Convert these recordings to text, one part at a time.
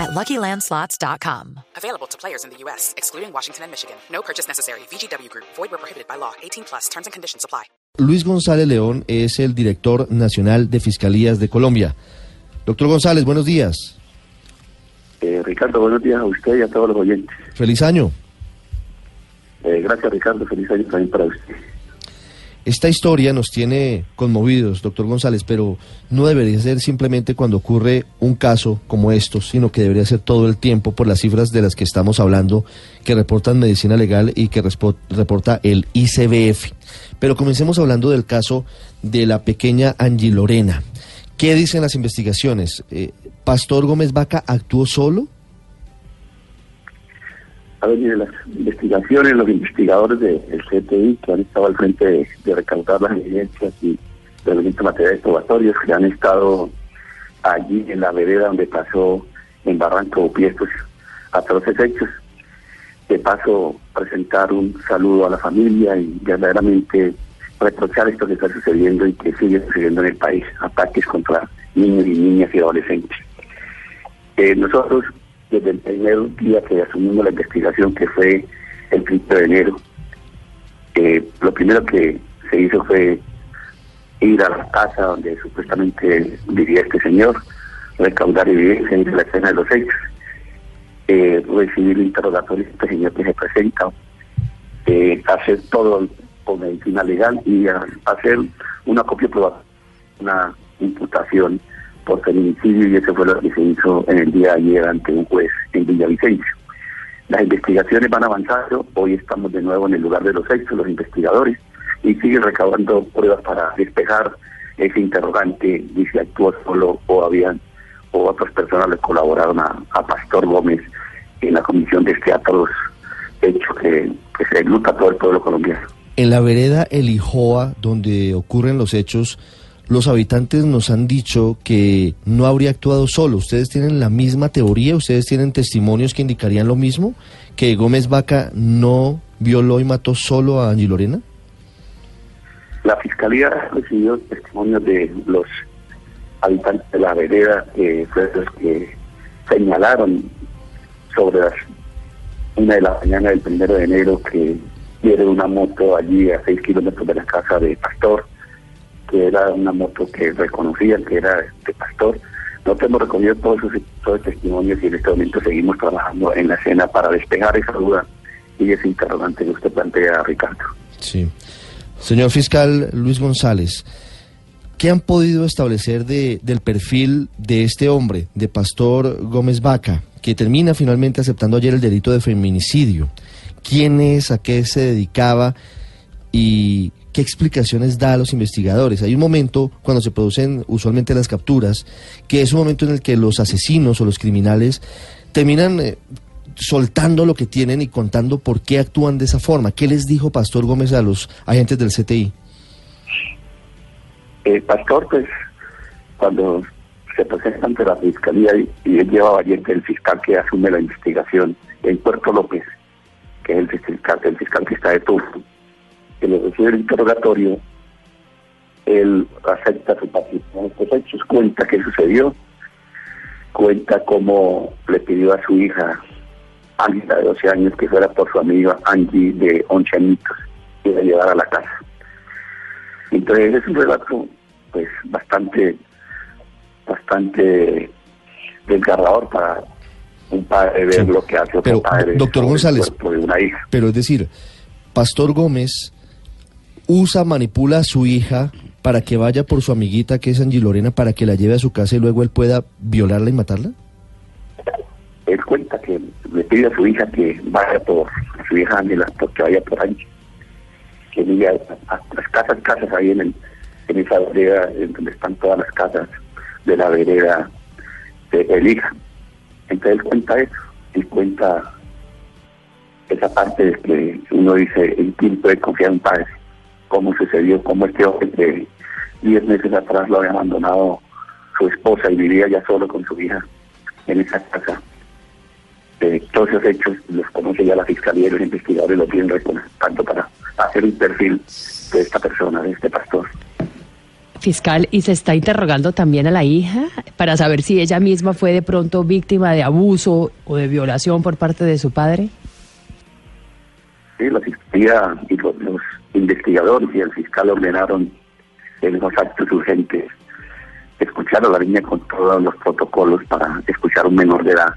at LuckyLandSlots.com. Available to players in the U.S., excluding Washington and Michigan. No purchase necessary. VGW Group. Void where prohibited by law. 18 plus. Terms and conditions apply. Luis González León es el director nacional de Fiscalías de Colombia. Doctor González, buenos días. Eh, Ricardo, buenos días a usted y a todos los oyentes. Feliz año. Eh, gracias, Ricardo. Feliz año también para usted. Esta historia nos tiene conmovidos, doctor González, pero no debería ser simplemente cuando ocurre un caso como estos, sino que debería ser todo el tiempo por las cifras de las que estamos hablando, que reportan Medicina Legal y que reporta el ICBF. Pero comencemos hablando del caso de la pequeña Angie Lorena. ¿Qué dicen las investigaciones? Eh, ¿Pastor Gómez Vaca actuó solo? A ver, mire, las investigaciones, los investigadores del CTI que han estado al frente de, de recaudar las evidencias y de los materiales probatorios que han estado allí en la vereda donde pasó en Barranco Upiestos atroces hechos. De paso, presentar un saludo a la familia y verdaderamente reprochar esto que está sucediendo y que sigue sucediendo en el país, ataques contra niños y niñas y adolescentes. Eh, nosotros, desde el primer día que asumimos la investigación, que fue el 1 de enero, eh, lo primero que se hizo fue ir a la casa donde supuestamente vivía este señor, recaudar evidencia en la escena de los hechos, eh, recibir el interrogatorio de este señor que se presenta, eh, hacer todo con medicina legal y a- hacer una copia probada, una imputación por feminicidio y eso fue lo que se hizo en el día de ayer ante un juez en Villavicencio. Las investigaciones van avanzando, hoy estamos de nuevo en el lugar de los hechos, los investigadores, y siguen recaudando pruebas para despejar ese interrogante de si actuó solo o habían o otras personas le colaboraron a, a Pastor Gómez en la comisión de este atroz hecho que, que se luta todo el pueblo colombiano. En la vereda El Ijoa, donde ocurren los hechos, los habitantes nos han dicho que no habría actuado solo. ¿Ustedes tienen la misma teoría? ¿Ustedes tienen testimonios que indicarían lo mismo? ¿Que Gómez Vaca no violó y mató solo a Angie Lorena? La fiscalía ha recibido testimonios de los habitantes de la vereda, que fueron los que señalaron sobre las una de la mañana del primero de enero que viene una moto allí a seis kilómetros de la casa de Pastor, que era una moto que reconocían que era de Pastor. Nosotros hemos recogido todos esos, todos testimonios y en este momento seguimos trabajando en la escena para despejar esa duda y ese interrogante que usted plantea, Ricardo. Sí. Señor fiscal Luis González, ¿qué han podido establecer de, del perfil de este hombre, de Pastor Gómez Vaca, que termina finalmente aceptando ayer el delito de feminicidio? ¿Quién es? ¿A qué se dedicaba? ¿Y qué explicaciones da a los investigadores? Hay un momento, cuando se producen usualmente las capturas, que es un momento en el que los asesinos o los criminales terminan eh, soltando lo que tienen y contando por qué actúan de esa forma. ¿Qué les dijo Pastor Gómez a los agentes del CTI? El pastor, pues, cuando se presenta ante la fiscalía y, y él lleva valiente el fiscal que asume la investigación en Puerto López, que es el fiscal, el fiscal que está de turno, que le recibe el interrogatorio, él acepta su participación en estos hechos, cuenta qué sucedió, cuenta cómo le pidió a su hija, Angie de 12 años, que fuera por su amiga Angie de 11 añitos y la llevara a la casa. Entonces es un relato pues bastante bastante desgarrador para un padre ver Sí. lo que hace otro Pero, padre doctor González, de una hija. Pero es decir, Pastor Gómez usa, manipula a su hija para que vaya por su amiguita que es Angie Lorena para que la lleve a su casa y luego él pueda violarla y matarla? Él cuenta que le pide a su hija que vaya por su hija Ángela, porque vaya por Angie. Que vaya a, las casas, casas ahí en, el, en esa vereda, en donde están todas las casas de la vereda de el hija. Entonces él cuenta eso, él cuenta esa parte de que uno dice, ¿en quién puede confiar un padre? Cómo sucedió, cómo este hombre de 10 meses atrás lo había abandonado su esposa y vivía ya solo con su hija en esa casa. Eh, todos esos hechos los conoce ya la fiscalía y los investigadores lo tienen tanto para hacer un perfil de esta persona, de este pastor. Fiscal, ¿y se está interrogando también a la hija para saber si ella misma fue de pronto víctima de abuso o de violación por parte de su padre? Sí, la fiscalía y los, investigadores y el fiscal ordenaron en los actos urgentes escuchar a la niña con todos los protocolos para escuchar a un menor de edad.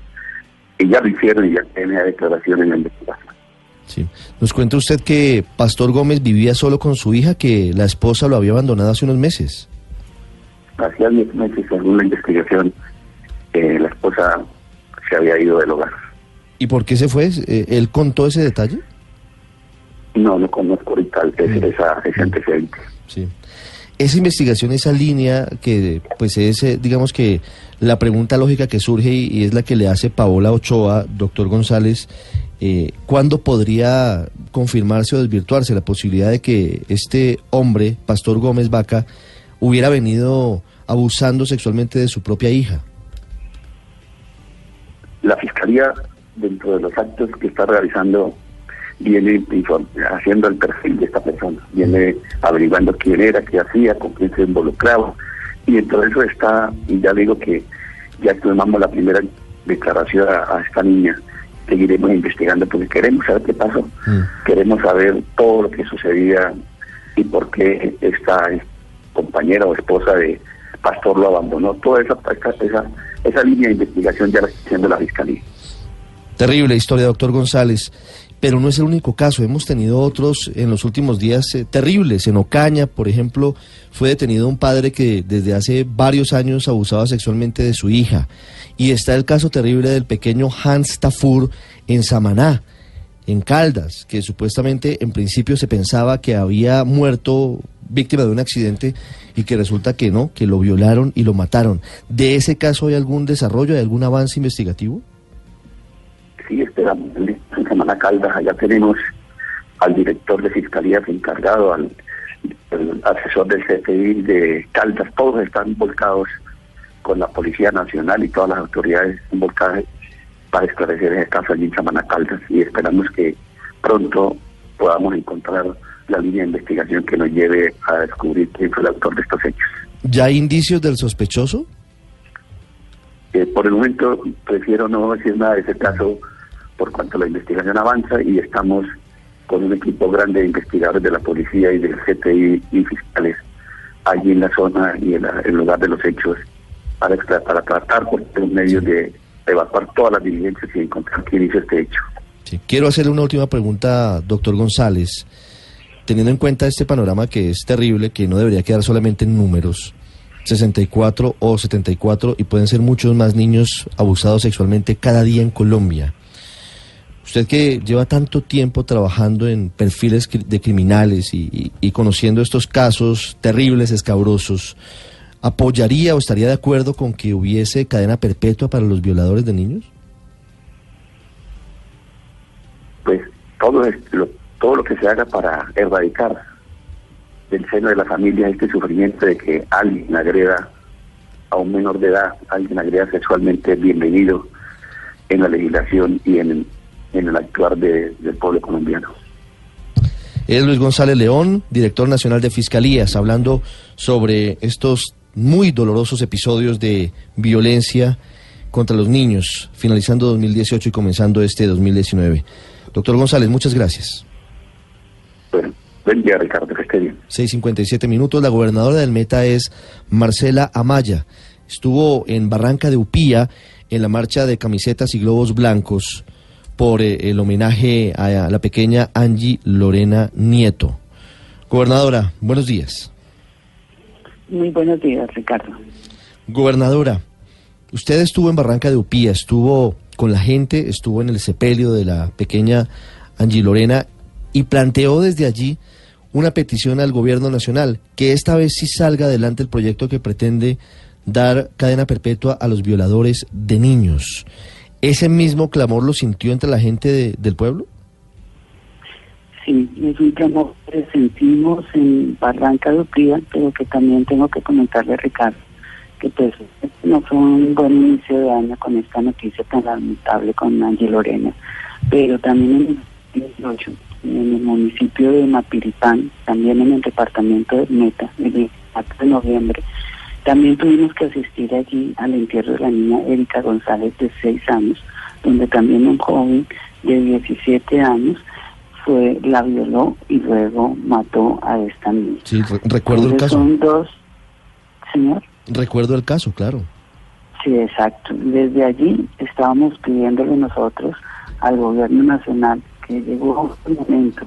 Y ya lo hicieron y ya tenía declaración en la investigación. Sí. Nos cuenta usted que Pastor Gómez vivía solo con su hija, que la esposa lo había abandonado hace unos meses. Hacía 10 meses, según la investigación, eh, la esposa se había ido del hogar. ¿Y por qué se fue? Eh, ¿Él contó ese detalle? No, no conozco ahorita mm. esa, ese mm. antecedente. Sí. Esa investigación, esa línea que pues es, eh, digamos que la pregunta lógica que surge y, es la que le hace Paola Ochoa, doctor González, eh, ¿cuándo podría confirmarse o desvirtuarse la posibilidad de que este hombre, Pastor Gómez Vaca, hubiera venido abusando sexualmente de su propia hija? La Fiscalía, dentro de los actos que está realizando, viene haciendo el perfil de esta persona, viene averiguando quién era, qué hacía, con quién se involucraba. Y en todo eso está, y ya digo que ya tomamos la primera declaración a esta niña seguiremos investigando porque queremos saber qué pasó, mm. queremos saber todo lo que sucedía y por qué esta compañera o esposa de Pastor lo abandonó. Toda esa, esa, esa línea de investigación ya la está haciendo la Fiscalía. Terrible historia, doctor González. Pero no es el único caso, hemos tenido otros en los últimos días eh, terribles. En Ocaña, por ejemplo, fue detenido un padre que desde hace varios años abusaba sexualmente de su hija. Y está el caso terrible del pequeño Hans Tafur en Samaná, en Caldas, que supuestamente en principio se pensaba que había muerto víctima de un accidente y que resulta que no, que lo violaron y lo mataron. ¿De ese caso hay algún desarrollo, hay algún avance investigativo? Sí, esperamos. En Samaná Caldas allá tenemos al director de Fiscalía encargado, al, asesor del CFI de Caldas, todos están volcados con la Policía Nacional y todas las autoridades involucradas para esclarecer ese caso allí en Samana Caldas y esperamos que pronto podamos encontrar la línea de investigación que nos lleve a descubrir quién fue el autor de estos hechos. ¿Ya hay indicios del sospechoso? Eh, por el momento prefiero no decir nada de ese caso por cuanto la investigación avanza y estamos con un equipo grande de investigadores de la policía y del CTI y fiscales allí en la zona y en el lugar de los hechos para, tratar por los medios de evacuar todas las diligencias y encontrar quién hizo este hecho. Sí, quiero hacerle una última pregunta, doctor González. Teniendo en cuenta este panorama que es terrible, que no debería quedar solamente en números, 64 o 74 y pueden ser muchos más niños abusados sexualmente cada día en Colombia. Usted que lleva tanto tiempo trabajando en perfiles de criminales y conociendo estos casos terribles, escabrosos, ¿apoyaría o estaría de acuerdo con que hubiese cadena perpetua para los violadores de niños? Pues todo, lo, todo lo que se haga para erradicar del seno de la familia este sufrimiento de que alguien agreda a un menor de edad, alguien agreda sexualmente, bienvenido en la legislación y en, en el actuar del pueblo colombiano. Es Luis González León, director nacional de Fiscalías, hablando sobre estos muy dolorosos episodios de violencia contra los niños, finalizando 2018 y comenzando este 2019. Doctor González, muchas gracias. Bueno, buen día, Ricardo, que esté bien. 6.57 minutos. La gobernadora del Meta es Marcela Amaya. Estuvo en Barranca de Upía en la marcha de camisetas y globos blancos por eh, el homenaje a la pequeña Angie Lorena Nieto. Gobernadora, buenos días. Muy buenos días, Ricardo. Gobernadora, usted estuvo en Barranca de Upía, estuvo con la gente, estuvo en el sepelio de la pequeña Angie Lorena y planteó desde allí una petición al gobierno nacional, que esta vez sí salga adelante el proyecto que pretende dar cadena perpetua a los violadores de niños. ¿Ese mismo clamor lo sintió entre la gente del pueblo? Sí, es un clamor que sentimos en Barranca de Upría, pero que también tengo que comentarle Ricardo, que pues no fue un buen inicio de año con esta noticia tan lamentable con Ángel Lorena, pero también en el 18, en el municipio de Mapiripán, también en el departamento de Meta, el 24 de noviembre, también tuvimos que asistir allí al entierro de la niña Erika González de 6 años, donde también un joven de 17 años fue la violó y luego mató a esta niña. Sí, re- recuerdo el caso. Son dos, señor. Recuerdo el caso, claro. Sí, exacto. Desde allí estábamos pidiéndole nosotros al gobierno nacional que llegó el momento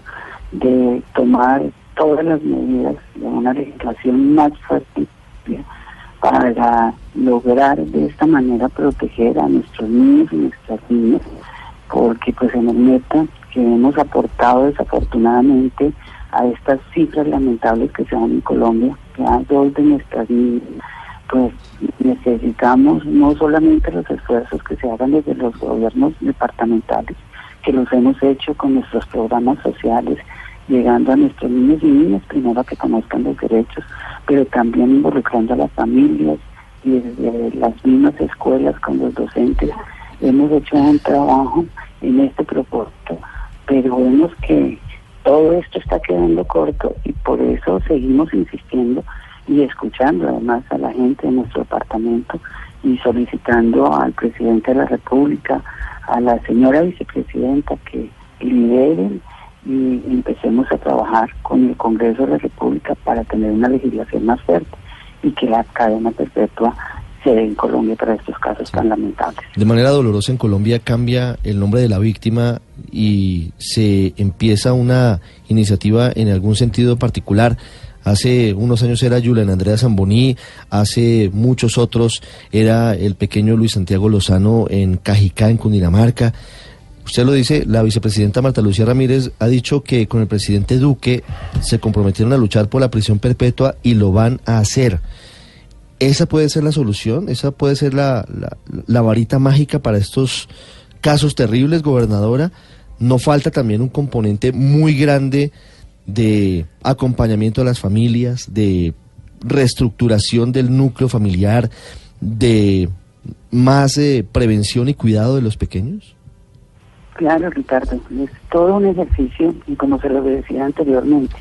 de tomar todas las medidas de una legislación más fuerte para lograr de esta manera proteger a nuestros niños y nuestras niñas, porque pues en el meta que hemos aportado desafortunadamente a estas cifras lamentables que se dan en Colombia, ya dos de nuestras niñas pues necesitamos no solamente los esfuerzos que se hagan desde los gobiernos departamentales, que los hemos hecho con nuestros programas sociales, llegando a nuestros niños y niñas primero a que conozcan los derechos, pero también involucrando a las familias y desde las mismas escuelas con los docentes. Hemos hecho un trabajo en este propósito, pero vemos que todo esto está quedando corto y por eso seguimos insistiendo y escuchando además a la gente de nuestro departamento y solicitando al presidente de la República, a la señora vicepresidenta que lideren y empecemos a trabajar con el Congreso de la República para tener una legislación más fuerte y que la cadena perpetua se dé en Colombia para estos casos tan lamentables. De manera dolorosa en Colombia cambia el nombre de la víctima y se empieza una iniciativa en algún sentido particular. Hace unos años era Julián Andrea Zamboní, hace muchos otros era el pequeño Luis Santiago Lozano en Cajicá, en Cundinamarca. Usted lo dice, la vicepresidenta Marta Lucía Ramírez ha dicho que con el presidente Duque se comprometieron a luchar por la prisión perpetua y lo van a hacer. ¿Esa puede ser la solución? ¿Esa puede ser la, varita mágica para estos casos terribles, gobernadora? ¿No falta también un componente muy grande de acompañamiento a las familias, de reestructuración del núcleo familiar, de más eh, prevención y cuidado de los pequeños? Claro, Ricardo, es todo un ejercicio y como se lo decía anteriormente,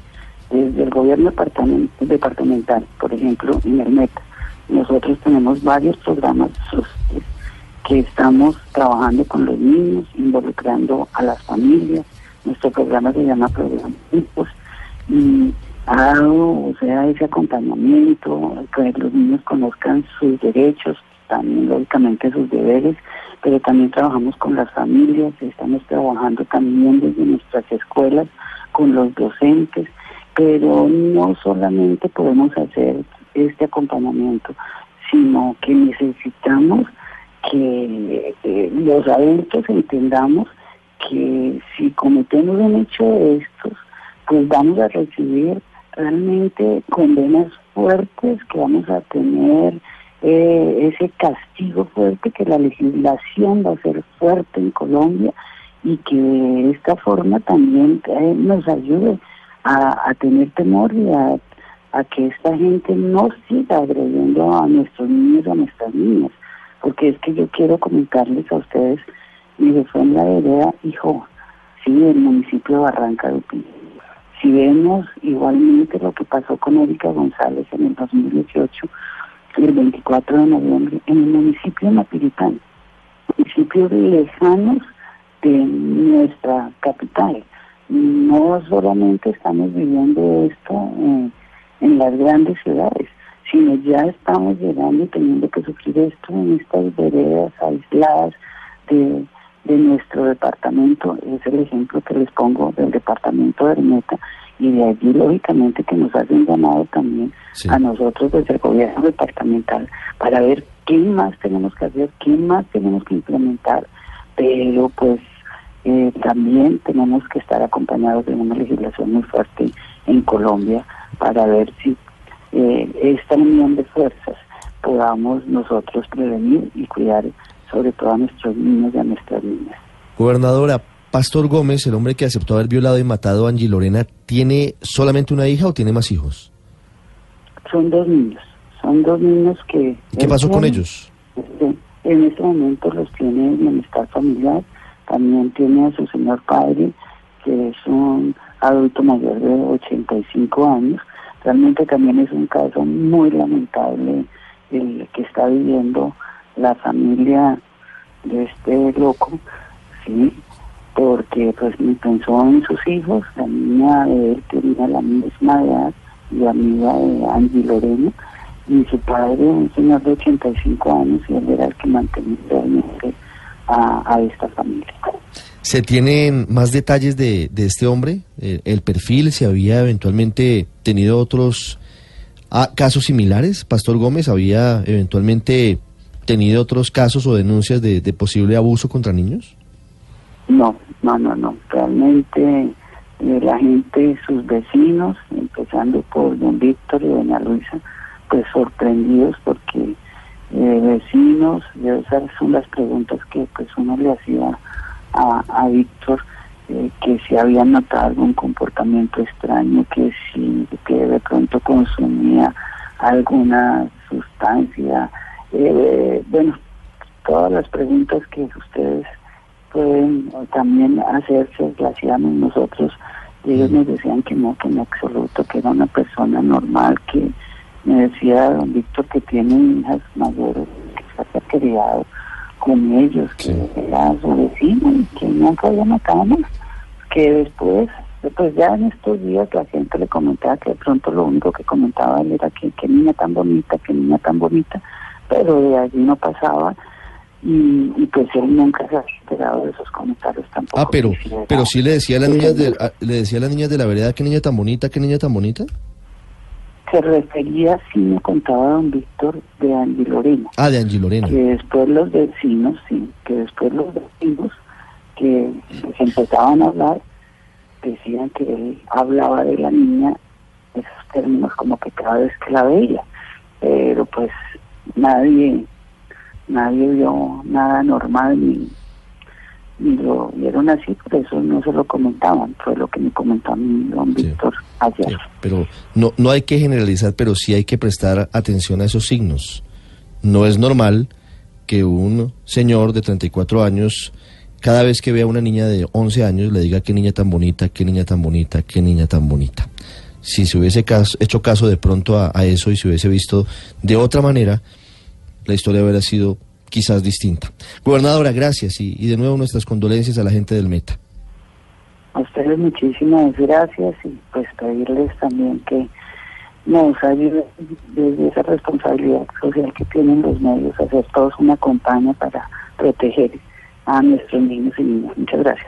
desde el gobierno departamen- departamental, por ejemplo, en el META, nosotros tenemos varios programas que estamos trabajando con los niños, involucrando a las familias. Nuestro programa se llama Programa Hijos y ha dado, o sea, ese acompañamiento, que los niños conozcan sus derechos, también lógicamente sus deberes, pero también trabajamos con las familias, estamos trabajando también desde nuestras escuelas con los docentes, pero no solamente podemos hacer este acompañamiento, sino que necesitamos que eh, los adultos entendamos que si cometemos un hecho de estos, pues vamos a recibir realmente condenas fuertes, que vamos a tener eh, ese castigo fuerte, que la legislación va a ser fuerte en Colombia y que de esta forma también eh, nos ayude a, tener temor y a, que esta gente no siga agrediendo a nuestros niños o a nuestras niñas. Porque es que yo quiero comentarles a ustedes, mire, fue en la vereda Hijo, sí, del municipio de Barranca de Upí. Si vemos igualmente lo que pasó con Erika González en el 2018, el 24 de noviembre, en el municipio de Mapiritán, municipios lejanos de nuestra capital. No solamente estamos viviendo esto eh, en las grandes ciudades, sino ya estamos llegando y teniendo que sufrir esto en estas veredas aisladas de, de nuestro departamento. Es el ejemplo que les pongo del departamento de Hermeta y de allí lógicamente que nos hacen llamado también Sí. a nosotros desde el gobierno departamental para ver qué más tenemos que hacer, qué más tenemos que implementar, pero pues eh, también tenemos que estar acompañados de una legislación muy fuerte en Colombia para ver si eh, esta unión de fuerzas podamos nosotros prevenir y cuidar sobre todo a nuestros niños y a nuestras niñas. Gobernadora, Pastor Gómez, el hombre que aceptó haber violado y matado a Angie Lorena, ¿tiene solamente una hija o tiene más hijos? Son dos niños, son dos niños que... ¿Y qué pasó con ellos? Este, en este momento los tiene en bienestar familiar, también tiene a su señor padre, que es un adulto mayor de 85 años. Realmente también es un caso muy lamentable el que está viviendo la familia de este loco, sí, porque pues ni pensó en sus hijos, la niña de él tenía la misma edad y amiga de Angie Lorena, y su padre, un señor de 85 años, y él era el que mantenía realmente a, esta familia. ¿Se tienen más detalles de, de este hombre? Eh, ¿El perfil? ¿Se había eventualmente tenido otros ah, casos similares? ¿Pastor Gómez había eventualmente tenido otros casos o denuncias de, de posible abuso contra niños? No, no, no, no. Realmente eh, la gente, sus vecinos, empezando por don Víctor y doña Luisa, pues sorprendidos porque eh, vecinos, esas son las preguntas que pues uno le hacía a, a Víctor, eh, que si había notado algún comportamiento extraño, que si que de pronto consumía alguna sustancia, eh, bueno, todas las preguntas que ustedes pueden también hacerse, hacíamos nosotros, y ellos nos decían que no, que en absoluto, que era una persona normal, que me decía don Víctor que tiene hijas mayores, que se había criado con ellos, que era su vecino y que nunca había matado más, que después, pues ya en estos días la gente le comentaba que de pronto lo único que comentaba él era que qué niña tan bonita, qué niña tan bonita, pero de allí no pasaba y, y pues él nunca se ha enterado de esos comentarios tampoco. Ah, pero, pero sí le decía a las niñas de, a- le decía a las niñas de la vereda qué niña tan bonita, qué niña tan bonita. se refería, sí me contaba don Víctor, de Andy Lorena. Ah, de Angie Lorena. que después los vecinos, sí, que después los vecinos que se empezaban a hablar, decían que él hablaba de la niña, esos términos como que cada vez que la veía, pero pues nadie, nadie vio nada normal ni, ni lo vieron así, por eso no se lo comentaban, fue lo que me comentó a mí don Sí. Víctor ayer. Sí, Pero no, no hay que generalizar, pero sí hay que prestar atención a esos signos. No es normal que un señor de 34 años, cada vez que vea a una niña de 11 años, le diga qué niña tan bonita, qué niña tan bonita, qué niña tan bonita. Si se hubiese caso- hecho caso de pronto a, a eso y se hubiese visto de otra manera, la historia hubiera sido quizás distinta. Gobernadora, gracias y, de nuevo nuestras condolencias a la gente del Meta. A ustedes muchísimas gracias y pues pedirles también que nos ayuden desde esa responsabilidad social que tienen los medios hacer todos una campaña para proteger a nuestros niños y niñas. Muchas gracias.